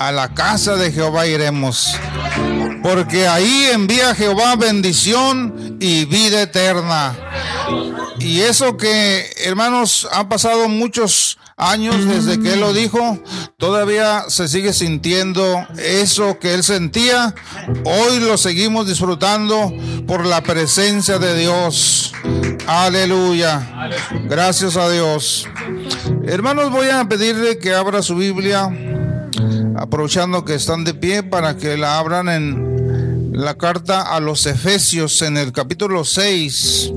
A la casa de Jehová iremos. Porque ahí envía Jehová bendición y vida eterna. Y eso que, hermanos, han pasado muchos años desde que él lo dijo, todavía se sigue sintiendo eso que él sentía. Hoy lo seguimos disfrutando por la presencia de Dios. Aleluya. Gracias a Dios. Hermanos, voy a pedirle que abra su Biblia, aprovechando que están de pie para que la abran en la carta a los Efesios en el capítulo 6.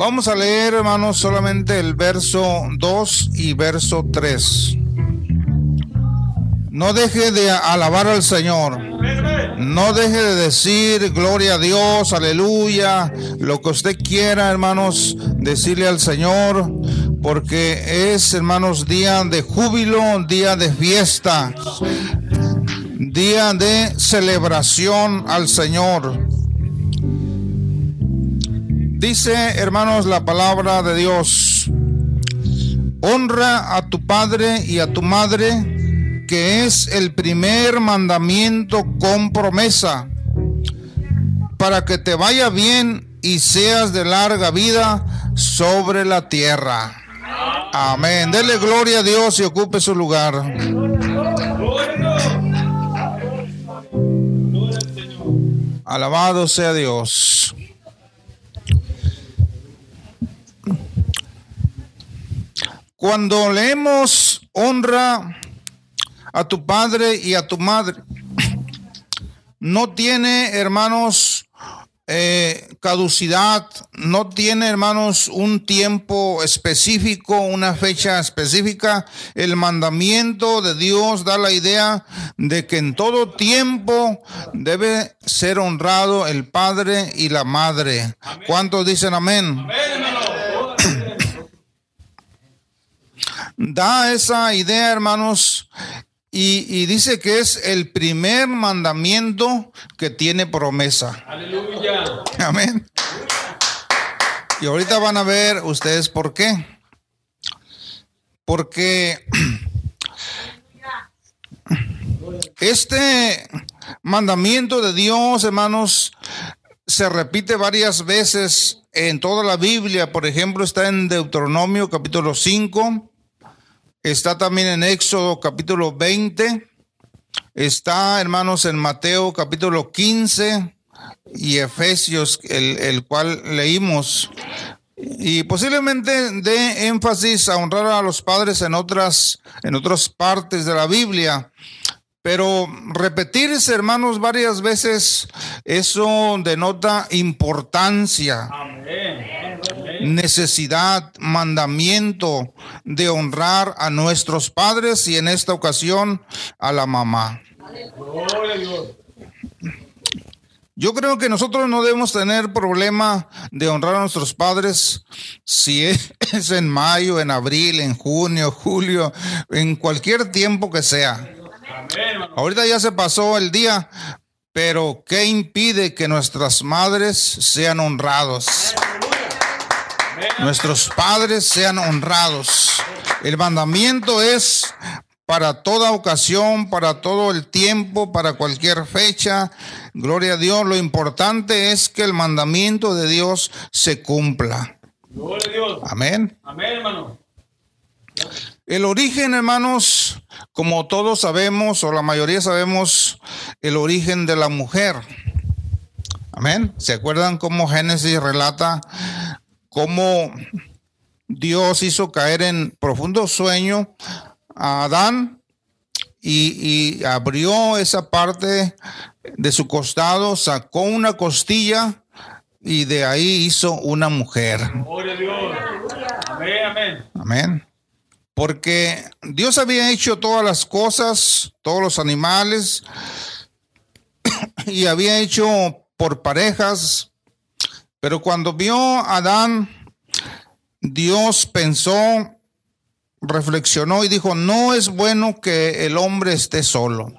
Vamos a leer, hermanos, solamente el verso 2 y verso 3. No deje de alabar al Señor. No deje de decir gloria a Dios, aleluya, lo que usted quiera, hermanos, decirle al Señor, porque es, hermanos, día de júbilo, día de fiesta, día de celebración al Señor. Dice, hermanos, la palabra de Dios. Honra a tu padre y a tu madre, que es el primer mandamiento con promesa, para que te vaya bien y seas de larga vida sobre la tierra. Amén. Dele gloria a Dios y ocupe su lugar. Alabado sea Dios. Cuando leemos honra a tu padre y a tu madre, no tiene, hermanos, eh, caducidad, no tiene, hermanos, un tiempo específico, una fecha específica. El mandamiento de Dios da la idea de que en todo tiempo debe ser honrado el padre y la madre. ¿Cuántos dicen amén? amén da esa idea, hermanos, y, dice que es el primer mandamiento que tiene promesa. Aleluya. Amén. Y ahorita van a ver ustedes por qué. Porque este mandamiento de Dios, hermanos, se repite varias veces en toda la Biblia. Por ejemplo, está en Deuteronomio capítulo 5, Está también en Éxodo capítulo 20. Está, hermanos, en Mateo capítulo 15 y Efesios, el, cual leímos. Y posiblemente dé énfasis a honrar a los padres en otras, en otras partes de la Biblia. Pero repetirse, hermanos, varias veces, eso denota importancia. Amén necesidad, mandamiento de honrar a nuestros padres y en esta ocasión a la mamá. Yo creo que nosotros no debemos tener problema de honrar a nuestros padres si es en mayo, en abril, en junio, julio, en cualquier tiempo que sea. Ahorita ya se pasó el día, pero ¿qué impide que nuestras madres sean honrados? Nuestros padres sean honrados. El mandamiento es para toda ocasión, para todo el tiempo, para cualquier fecha. Gloria a Dios. Lo importante es que el mandamiento de Dios se cumpla. Gloria a Dios. Amén. Amén, hermano. El origen, hermanos, como todos sabemos, o la mayoría sabemos, el origen de la mujer. Amén. ¿Se acuerdan cómo Génesis relata cómo Dios hizo caer en profundo sueño a Adán y, abrió esa parte de su costado, sacó una costilla y de ahí hizo una mujer. Amén, amén. Porque Dios había hecho todas las cosas, todos los animales, y había hecho por parejas, pero cuando vio a Adán, Dios pensó, reflexionó y dijo, no es bueno que el hombre esté solo.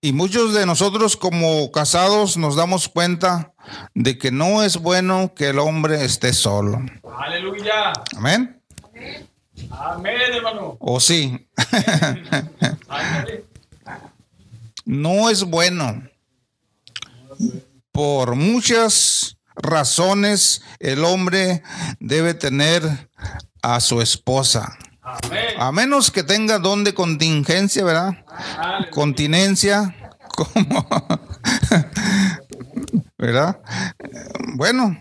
Y muchos de nosotros como casados nos damos cuenta de que no es bueno que el hombre esté solo. Aleluya. Amén. Amén, hermano. ¿O sí? No es bueno. Por muchas razones el hombre debe tener a su esposa. Amén. A menos que tenga don de contingencia, ¿verdad? Continencia, como, ¿verdad? Bueno,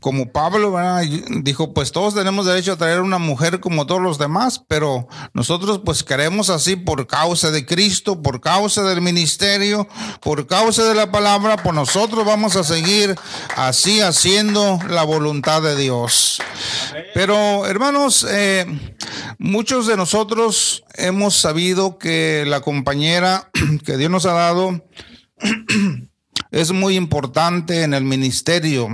como Pablo dijo, pues todos tenemos derecho a traer una mujer como todos los demás, pero nosotros pues queremos así por causa de Cristo, por causa del ministerio, por causa de la palabra, pues nosotros vamos a seguir así haciendo la voluntad de Dios. Pero hermanos, eh, muchos de nosotros hemos sabido que la compañera que Dios nos ha dado es muy importante en el ministerio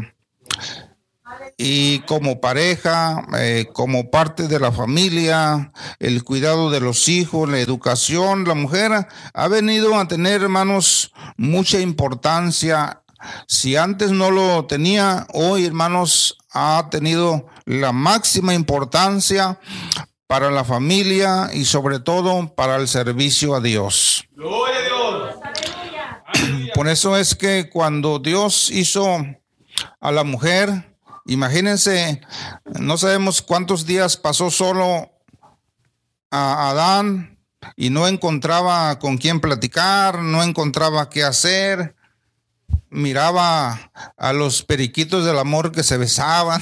y como pareja, eh, como parte de la familia, el cuidado de los hijos, la educación, la mujer ha venido a tener, hermanos, mucha importancia. Si antes no lo tenía, hoy, hermanos, ha tenido la máxima importancia para la familia y sobre todo para el servicio a Dios. Gloria a Dios. Por eso es que cuando Dios hizo a la mujer, imagínense, no sabemos cuántos días pasó solo a Adán y no encontraba con quién platicar, no encontraba qué hacer. Miraba a los periquitos del amor que se besaban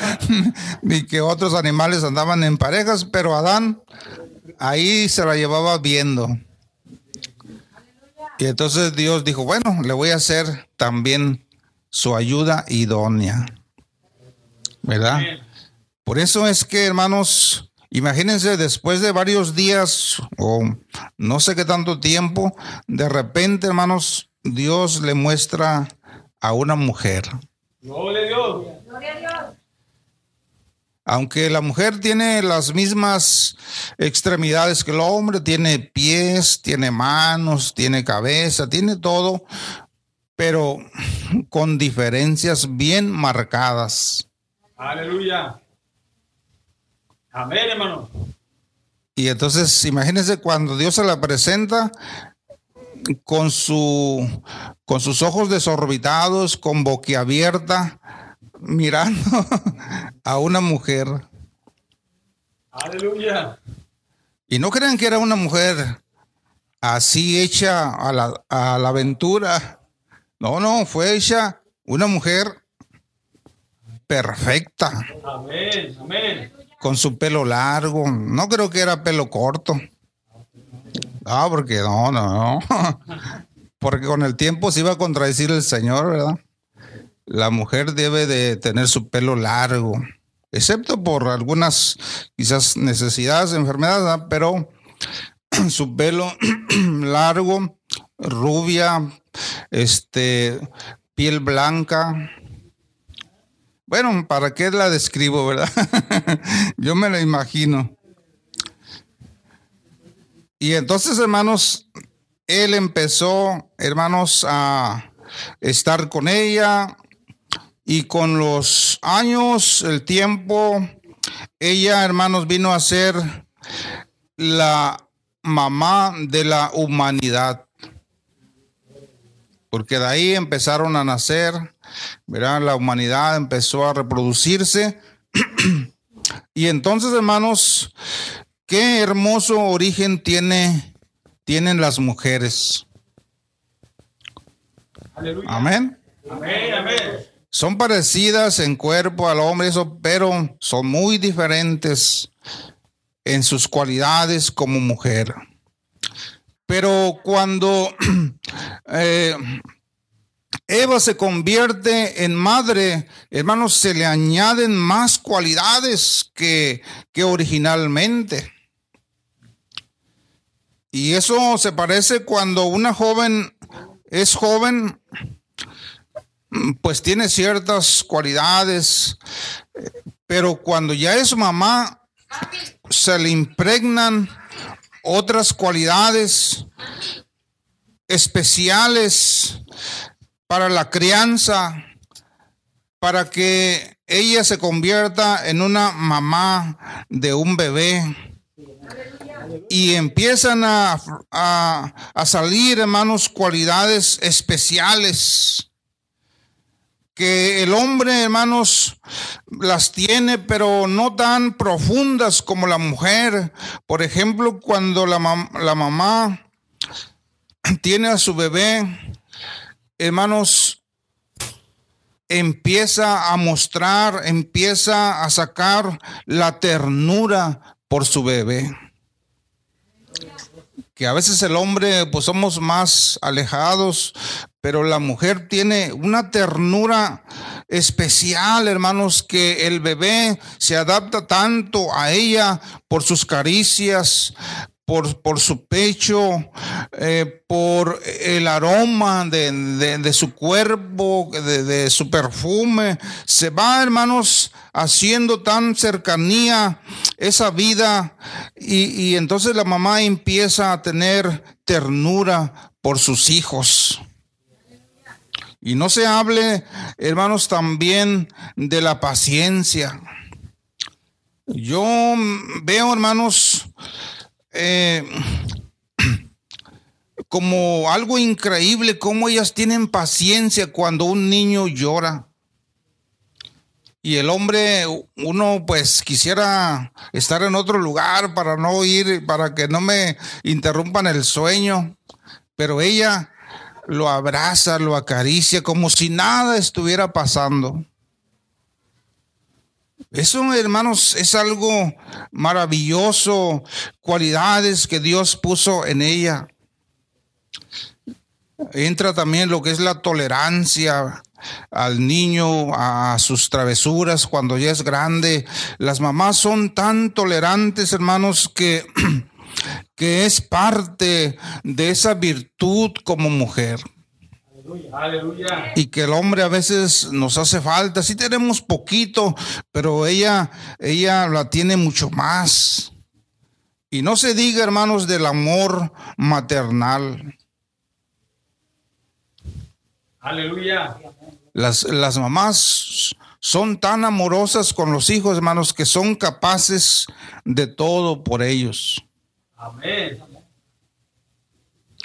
y que otros animales andaban en parejas, pero Adán ahí se la llevaba viendo. Y entonces Dios dijo, bueno, le voy a hacer también su ayuda idónea. ¿Verdad? Por eso es que, hermanos, imagínense después de varios días o no sé qué tanto tiempo, de repente, hermanos, Dios le muestra a una mujer. Gloria a Dios. Aunque la mujer tiene las mismas extremidades que el hombre, tiene pies, tiene manos, tiene cabeza, tiene todo, pero con diferencias bien marcadas. Aleluya. Amén, hermano. Y entonces, imagínense cuando Dios se la presenta con su con sus ojos desorbitados, con boquiabierta, mirando a una mujer. Aleluya. Y no crean que era una mujer así hecha a la, a la aventura. No, no, fue hecha una mujer perfecta, Amén. Amén. con su pelo largo. No creo que era pelo corto. No, porque no, no, no. Porque con el tiempo se iba a contradecir el Señor, ¿verdad? La mujer debe de tener su pelo largo, excepto por algunas quizás necesidades, enfermedades, ¿verdad? pero su pelo largo, rubia, este, piel blanca. Bueno, ¿para qué la describo, verdad? Yo me la imagino. Y entonces, hermanos, él empezó, hermanos, a estar con ella y con los años, el tiempo, ella, hermanos, vino a ser la mamá de la humanidad. Porque de ahí empezaron a nacer, ¿verdad? La humanidad empezó a reproducirse. y entonces, hermanos, qué hermoso origen tiene, tienen las mujeres. Aleluya. Amén. Amén. Amén. Son parecidas en cuerpo al hombre, eso, pero son muy diferentes en sus cualidades como mujer. Pero cuando eh, Eva se convierte en madre, hermanos, se le añaden más cualidades que, que originalmente. Y eso se parece cuando una joven es joven, pues tiene ciertas cualidades, pero cuando ya es mamá, se le impregnan otras cualidades especiales para la crianza, para que ella se convierta en una mamá de un bebé. Y empiezan a, a, salir, hermanos, cualidades especiales que el hombre, hermanos, las tiene, pero no tan profundas como la mujer. Por ejemplo, cuando la, la mamá tiene a su bebé, hermanos, empieza a mostrar, empieza a sacar la ternura por su bebé. Que a veces el hombre pues somos más alejados, pero la mujer tiene una ternura especial, hermanos, que el bebé se adapta tanto a ella por sus caricias, por, por, su pecho, eh, por el aroma de, de, su cuerpo, de, de, su perfume. Se va, hermanos, haciendo tan cercanía esa vida y, y entonces la mamá empieza a tener ternura por sus hijos. Y no se hable, hermanos, también de la paciencia. Yo veo, hermanos, eh, como algo increíble, cómo ellas tienen paciencia cuando un niño llora. Y el hombre, uno pues quisiera estar en otro lugar para no ir, para que no me interrumpan el sueño. Pero ella lo abraza, lo acaricia como si nada estuviera pasando. Eso, hermanos, es algo maravilloso, cualidades que Dios puso en ella. Entra también lo que es la tolerancia al niño, a sus travesuras cuando ya es grande. Las mamás son tan tolerantes, hermanos, que, que es parte de esa virtud como mujer. Aleluya. Y que el hombre a veces nos hace falta. Sí tenemos poquito, pero ella, ella la tiene mucho más. Y no se diga, hermanos, del amor maternal. Aleluya. Las, las mamás son tan amorosas con los hijos, hermanos, que son capaces de todo por ellos. Amén.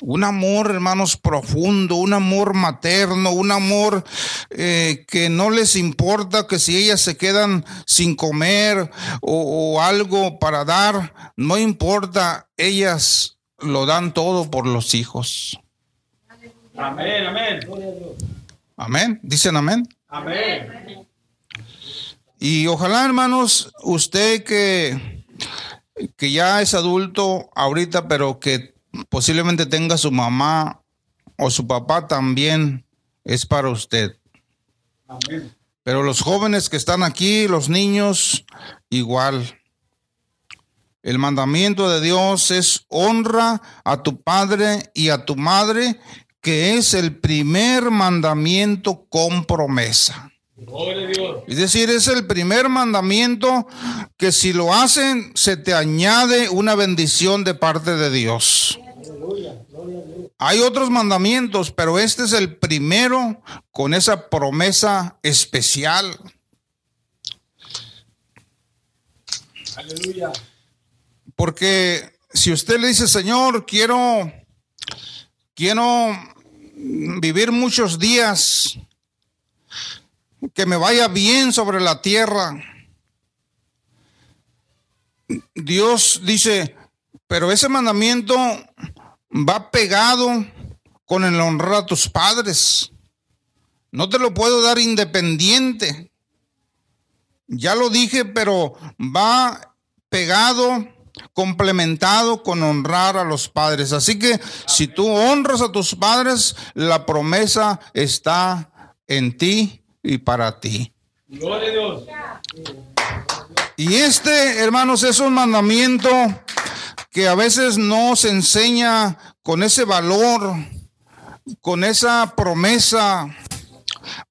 Un amor, hermanos, profundo, un amor materno, un amor eh, que no les importa que si ellas se quedan sin comer o, o, algo para dar, no importa, ellas lo dan todo por los hijos. Amén, amén. Amén. Dicen amén. Amén. Y ojalá, hermanos, usted que, que ya es adulto ahorita, pero que posiblemente tenga su mamá o su papá también es para usted. Amén. Pero los jóvenes que están aquí, los niños, igual. El mandamiento de Dios es honra a tu padre y a tu madre, que es el primer mandamiento con promesa. Es decir, es el primer mandamiento que si lo hacen, se te añade una bendición de parte de Dios. Hay otros mandamientos, pero este es el primero con esa promesa especial. Aleluya. Porque si usted le dice, Señor, quiero, quiero vivir muchos días, que me vaya bien sobre la tierra. Dios dice, pero ese mandamiento va pegado con el honrar a tus padres. No te lo puedo dar independiente. Ya lo dije, pero va pegado, complementado con honrar a los padres. Así que si tú honras a tus padres, la promesa está en ti y para ti. Gloria a Dios. Y este, hermanos, es un mandamiento que a veces no se enseña con ese valor, con esa promesa,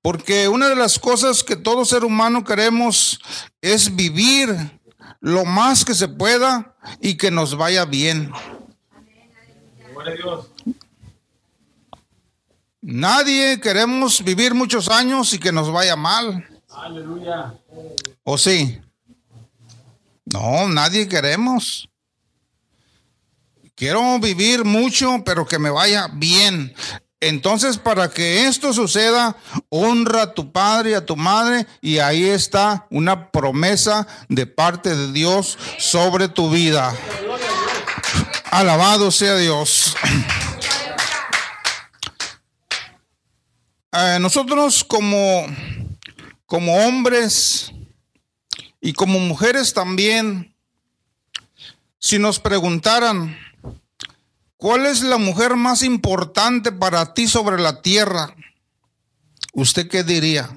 porque una de las cosas que todo ser humano queremos es vivir lo más que se pueda y que nos vaya bien. Gloria a Dios. Nadie queremos vivir muchos años y que nos vaya mal. Aleluya. ¿O sí? No, nadie queremos. Quiero vivir mucho, pero que me vaya bien. Entonces, para que esto suceda, honra a tu padre y a tu madre, y ahí está una promesa de parte de Dios sobre tu vida. Alabado sea Dios. Eh, nosotros como, como hombres y como mujeres también, si nos preguntaran, ¿cuál es la mujer más importante para ti sobre la tierra? ¿Usted qué diría?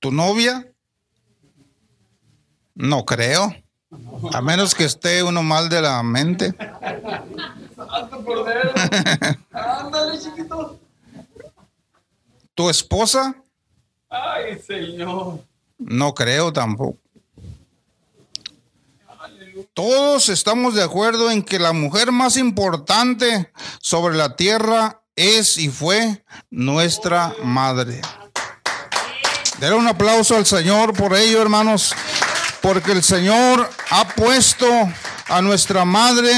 ¿Tu novia? No creo. A menos que esté uno mal de la mente. Ándale, chiquito. ¿Tu esposa? Ay, Señor. No creo tampoco. Todos estamos de acuerdo en que la mujer más importante sobre la tierra es y fue nuestra madre. Denle un aplauso al Señor por ello, hermanos, porque el Señor ha puesto a nuestra madre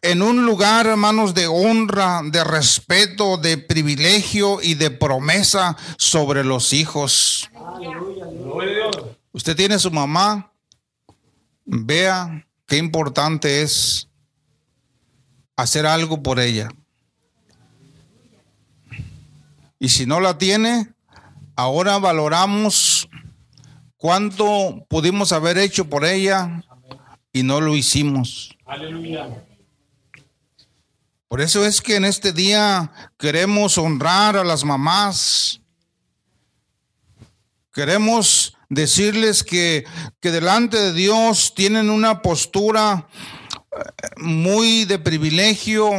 en un lugar, hermanos, de honra, de respeto, de privilegio y de promesa sobre los hijos. Usted tiene su mamá, vea qué importante es hacer algo por ella. Y si no la tiene, ahora valoramos cuánto pudimos haber hecho por ella y no lo hicimos. Aleluya. Por eso es que en este día queremos honrar a las mamás. Queremos decirles que, que delante de Dios tienen una postura eh, muy de privilegio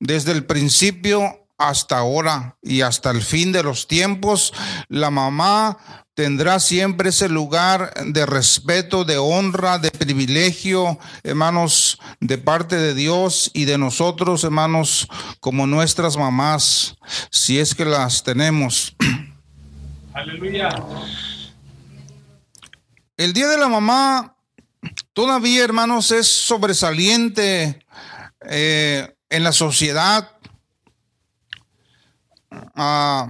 desde el principio hasta ahora y hasta el fin de los tiempos. La mamá tendrá siempre ese lugar de respeto, de honra, de privilegio, hermanos, de parte de Dios y de nosotros, hermanos, como nuestras mamás, si es que las tenemos. Aleluya. El Día de la Mamá todavía, hermanos, es sobresaliente eh, en la sociedad. Ah,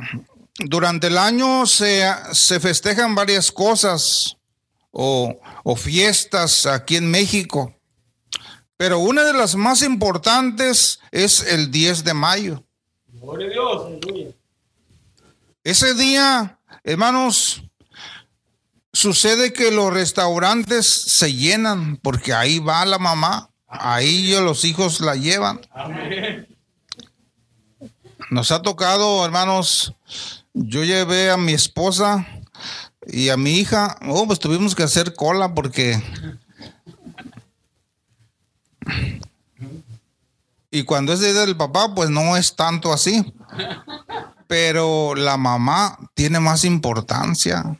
durante el año se, se festejan varias cosas o, o fiestas aquí en México, pero una de las más importantes es el 10 de mayo. Gloria a Dios. Aleluya. Ese día, hermanos, sucede que los restaurantes se llenan porque ahí va la mamá, ahí los hijos la llevan. Amén. Nos ha tocado, hermanos, yo llevé a mi esposa y a mi hija, oh, pues tuvimos que hacer cola porque... Y cuando es día del papá, pues no es tanto así. Pero la mamá tiene más importancia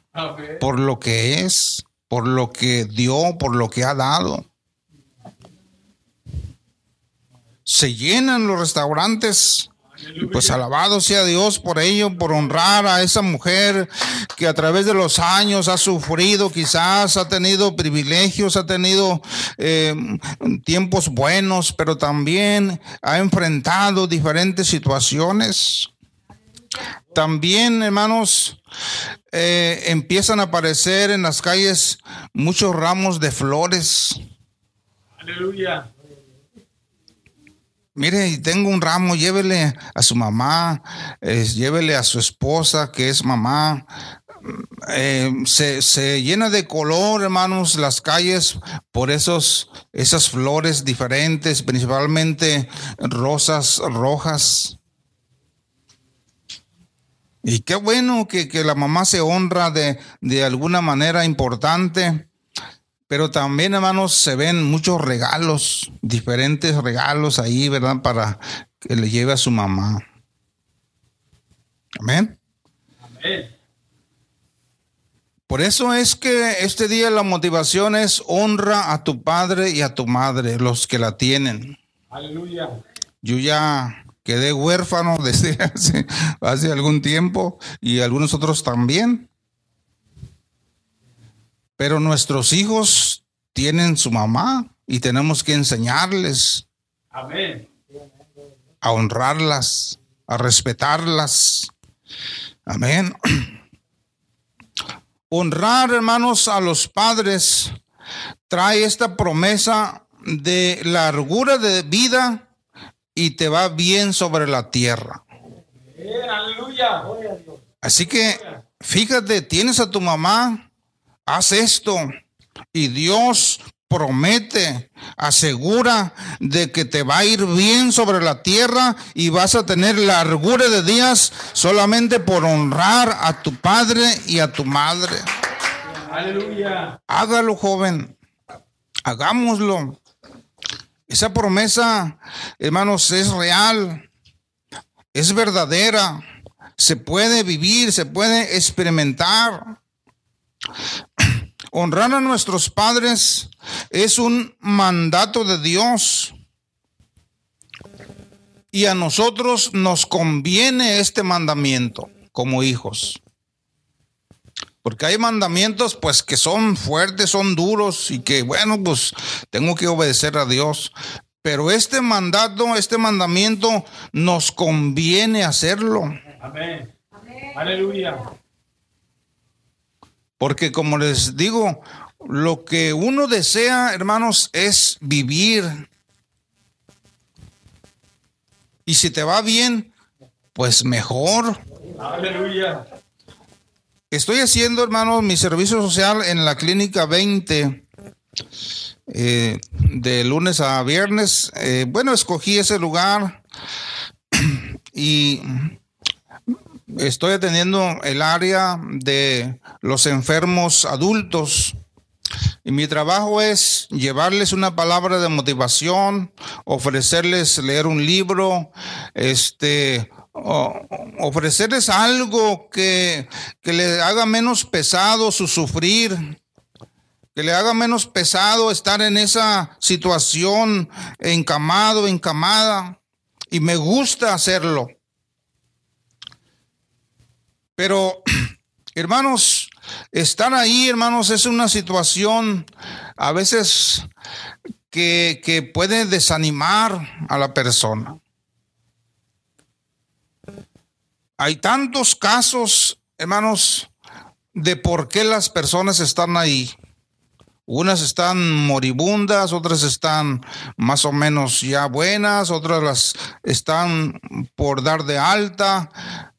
por lo que es, por lo que dio, por lo que ha dado. Se llenan los restaurantes. Pues alabado sea Dios por ello, por honrar a esa mujer que a través de los años ha sufrido, quizás ha tenido privilegios, ha tenido eh, tiempos buenos, pero también ha enfrentado diferentes situaciones. También, hermanos, eh, empiezan a aparecer en las calles muchos ramos de flores. Aleluya. Mire, tengo un ramo, llévele a su mamá, eh, llévele a su esposa, que es mamá. Eh, se, se llena de color, hermanos, las calles por esos, esas flores diferentes, principalmente rosas rojas. Y qué bueno que, que la mamá se honra de, de alguna manera importante. Pero también, hermanos, se ven muchos regalos, diferentes regalos ahí, ¿verdad? Para que le lleve a su mamá. Amén. Amén. Por eso es que este día la motivación es honra a tu padre y a tu madre, los que la tienen. Aleluya. Yo ya quedé huérfano desde hace, hace algún tiempo y algunos otros también. Pero nuestros hijos tienen su mamá y tenemos que enseñarles Amén. a honrarlas, a respetarlas. Amén. Honrar, hermanos, a los padres trae esta promesa de largura de vida y te va bien sobre la tierra. Así que fíjate, tienes a tu mamá, haz esto y Dios promete, asegura de que te va a ir bien sobre la tierra y vas a tener largura de días solamente por honrar a tu padre y a tu madre. Aleluya. Hágalo, joven. Hagámoslo. Esa promesa, hermanos, es real. Es verdadera. Se puede vivir, se puede experimentar. Honrar a nuestros padres es un mandato de Dios. Y a nosotros nos conviene este mandamiento como hijos. Porque hay mandamientos pues que son fuertes, son duros y que bueno, pues tengo que obedecer a Dios. Pero este mandato, este mandamiento nos conviene hacerlo. Amén. Aleluya. Porque como les digo, lo que uno desea, hermanos, es vivir. Y si te va bien, pues mejor. Aleluya. Estoy haciendo, hermanos, mi servicio social en la clínica 20. eh, de lunes a viernes. Eh, bueno, escogí ese lugar y estoy atendiendo el área de los enfermos adultos. Y mi trabajo es llevarles una palabra de motivación, ofrecerles leer un libro, este, ofrecerles algo que, que le haga menos pesado su sufrir, que le haga menos pesado estar en esa situación encamado, encamada. Y me gusta hacerlo. Pero, hermanos, estar ahí, hermanos, es una situación a veces que, que puede desanimar a la persona. Hay tantos casos, hermanos, de por qué las personas están ahí. Unas están moribundas, otras están más o menos ya buenas, otras las están por dar de alta,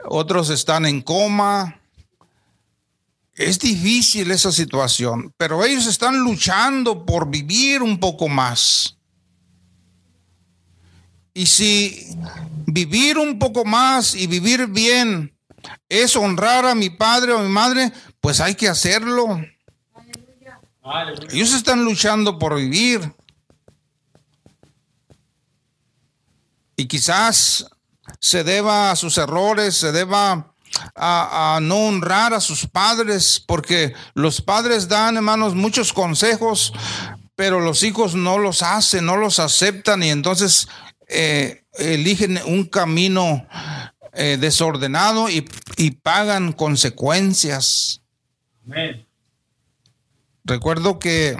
otros están en coma. Es difícil esa situación, pero ellos están luchando por vivir un poco más. Y si vivir un poco más y vivir bien es honrar a mi padre o a mi madre, pues hay que hacerlo. Ellos están luchando por vivir. Y quizás se deba a sus errores, se deba a, a no honrar a sus padres, porque los padres dan, hermanos, muchos consejos, pero los hijos no los hacen, no los aceptan y entonces eh, eligen un camino eh, desordenado y, y pagan consecuencias. Amén. Recuerdo que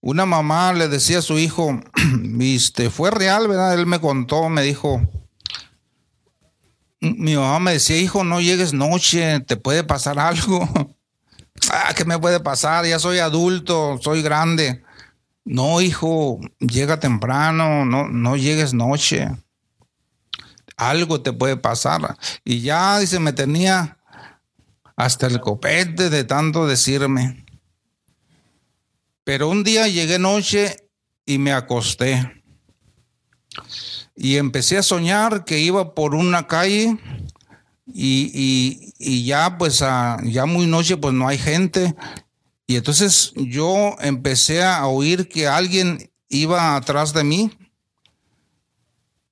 una mamá le decía a su hijo, viste, fue real, ¿verdad? Él me contó, me dijo, mi mamá me decía, hijo, no llegues noche, te puede pasar algo. ah, ¿qué me puede pasar? Ya soy adulto, soy grande. No, hijo, llega temprano, no, no llegues noche. Algo te puede pasar. Y ya, dice, me tenía hasta el copete de tanto decirme. Pero un día llegué noche y me acosté. Y empecé a soñar que iba por una calle y, y- ya pues ya muy noche pues no hay gente. Y entonces yo empecé a oír que alguien iba atrás de mí.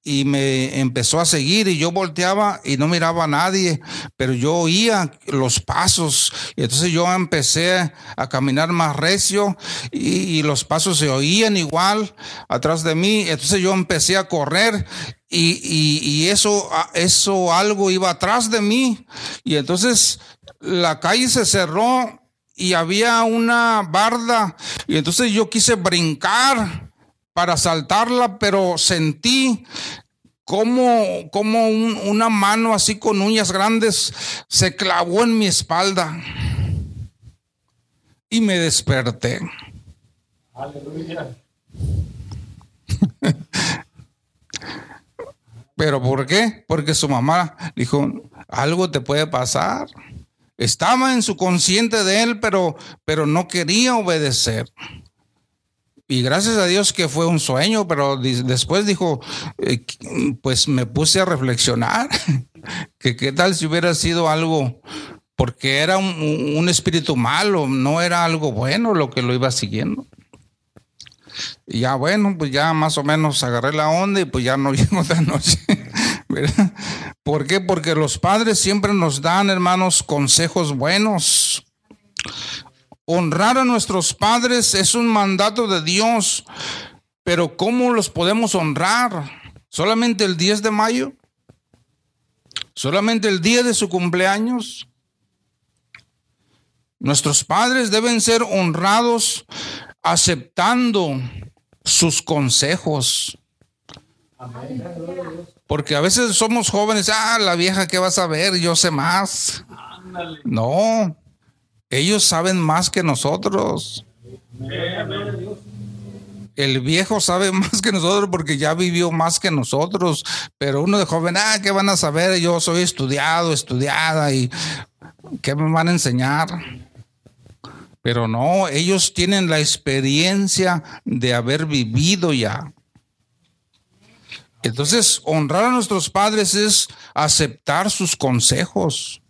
Y me empezó a seguir y yo volteaba y no miraba a nadie, pero yo oía los pasos. Y entonces yo empecé a caminar más recio y, los pasos se oían igual atrás de mí, entonces yo empecé a correr y, y, y eso, eso algo iba atrás de mí. Y entonces la calle se cerró y había una barda y entonces yo quise brincar para saltarla, pero sentí como, como un- una mano así con uñas grandes se clavó en mi espalda y me desperté. Aleluya. ¿Pero por qué? Porque su mamá dijo, algo te puede pasar. Estaba en su consciente de él, pero, pero no quería obedecer. Y gracias a Dios que fue un sueño, pero después dijo, eh, pues me puse a reflexionar, que qué tal si hubiera sido algo, porque era un, espíritu malo, no era algo bueno lo que lo iba siguiendo. Y ya bueno, pues ya más o menos agarré la onda y pues ya no llego de noche. ¿verdad? ¿Por qué? Porque los padres siempre nos dan, hermanos, consejos buenos. Honrar a nuestros padres es un mandato de Dios, pero ¿cómo los podemos honrar? ¿Solamente el 10 de mayo? ¿Solamente el día de su cumpleaños? Nuestros padres deben ser honrados aceptando sus consejos. Porque a veces somos jóvenes, ah, la vieja que vas a ver, yo sé más. No, ellos saben más que nosotros. El viejo sabe más que nosotros porque ya vivió más que nosotros. Pero uno de joven, ah, ¿qué van a saber? Yo soy estudiado, estudiada y ¿qué me van a enseñar? Pero no, ellos tienen la experiencia de haber vivido ya. Entonces, honrar a nuestros padres es aceptar sus consejos.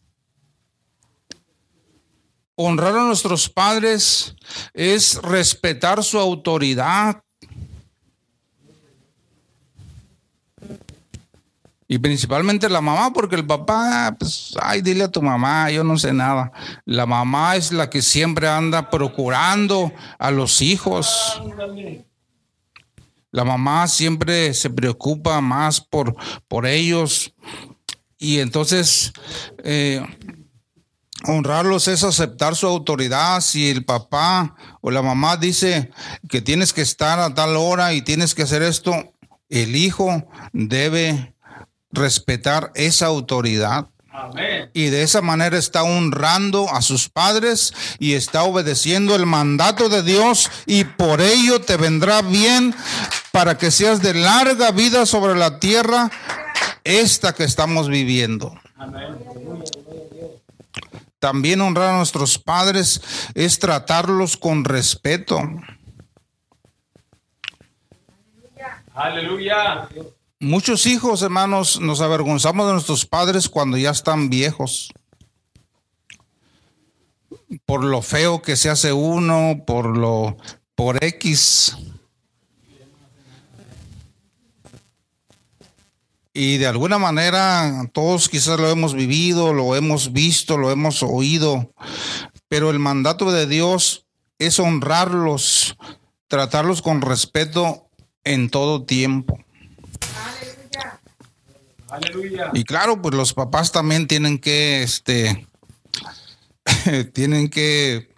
Honrar a nuestros padres es respetar su autoridad. Y principalmente la mamá, porque el papá, pues, ay, dile a tu mamá, yo no sé nada. La mamá es la que siempre anda procurando a los hijos. La mamá siempre se preocupa más por, por ellos. Y entonces, eh, honrarlos es aceptar su autoridad. Si el papá o la mamá dice que tienes que estar a tal hora y tienes que hacer esto, el hijo debe respetar esa autoridad. Amén. Y de esa manera está honrando a sus padres y está obedeciendo el mandato de Dios y por ello te vendrá bien para que seas de larga vida sobre la tierra esta que estamos viviendo. Amén. También honrar a nuestros padres es tratarlos con respeto. Aleluya. Muchos hijos, hermanos, nos avergonzamos de nuestros padres cuando ya están viejos. Por lo feo que se hace uno, por lo por X. Y de alguna manera todos quizás lo hemos vivido, lo hemos visto, lo hemos oído, pero el mandato de Dios es honrarlos, tratarlos con respeto en todo tiempo. Aleluya. Y claro, pues los papás también tienen que, este, tienen que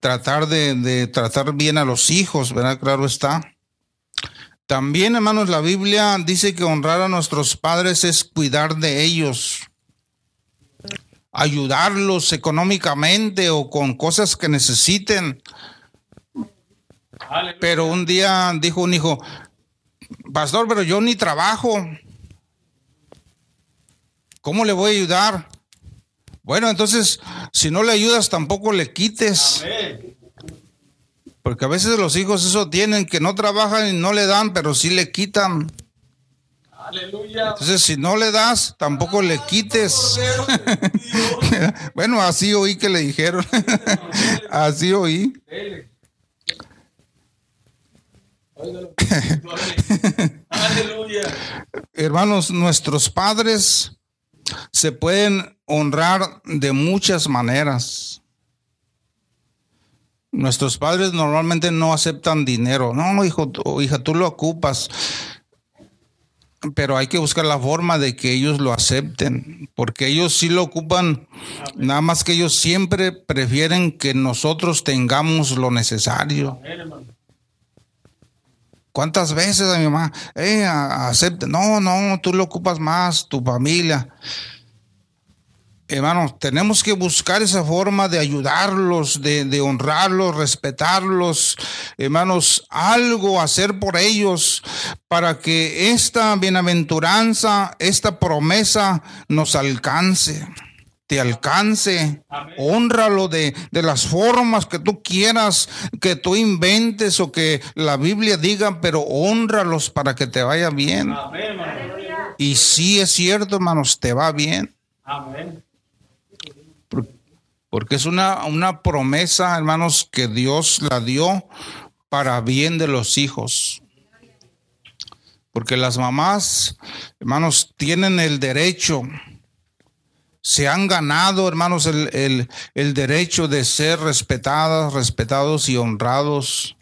tratar de, de tratar bien a los hijos, ¿verdad? Claro está. También, hermanos, la Biblia dice que honrar a nuestros padres es cuidar de ellos, ayudarlos económicamente o con cosas que necesiten. Pero un día dijo un hijo, pastor, pero yo ni trabajo. ¿Cómo le voy a ayudar? Bueno, entonces, si no le ayudas, tampoco le quites. Amén. Porque a veces los hijos eso tienen, que no trabajan y no le dan, pero sí le quitan. Aleluya. Entonces, si no le das, tampoco le quites. bueno, así oí que le dijeron. así oí. Hermanos, nuestros padres se pueden honrar de muchas maneras. Nuestros padres normalmente no aceptan dinero. No, hijo o hija, tú lo ocupas. Pero hay que buscar la forma de que ellos lo acepten, porque ellos sí lo ocupan, nada más que ellos siempre prefieren que nosotros tengamos lo necesario. Amén. ¿Cuántas veces a mi mamá, eh, acepta? No, no, tú lo ocupas más, tu familia. Hermanos, tenemos que buscar esa forma de ayudarlos, de, de honrarlos, respetarlos. Hermanos, algo hacer por ellos para que esta bienaventuranza, esta promesa nos alcance, te alcance. Amén. Honralo de, de las formas que tú quieras, que tú inventes o que la Biblia diga, pero honralos para que te vaya bien. Amén. Y sí es cierto, hermanos, te va bien. Amén. Por- Porque es una, una promesa, hermanos, que Dios la dio para bien de los hijos. Porque las mamás, hermanos, tienen el derecho, se han ganado, hermanos, el, el- el derecho de ser respetadas, respetados y honrados.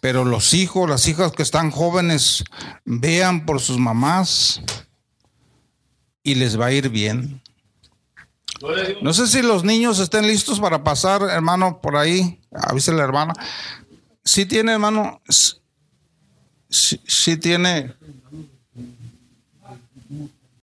Pero los hijos, las hijas que están jóvenes, vean por sus mamás y les va a ir bien. No sé si los niños estén listos para pasar, hermano, por ahí. Avise la hermana. Sí tiene, hermano. s- Sí, sí tiene.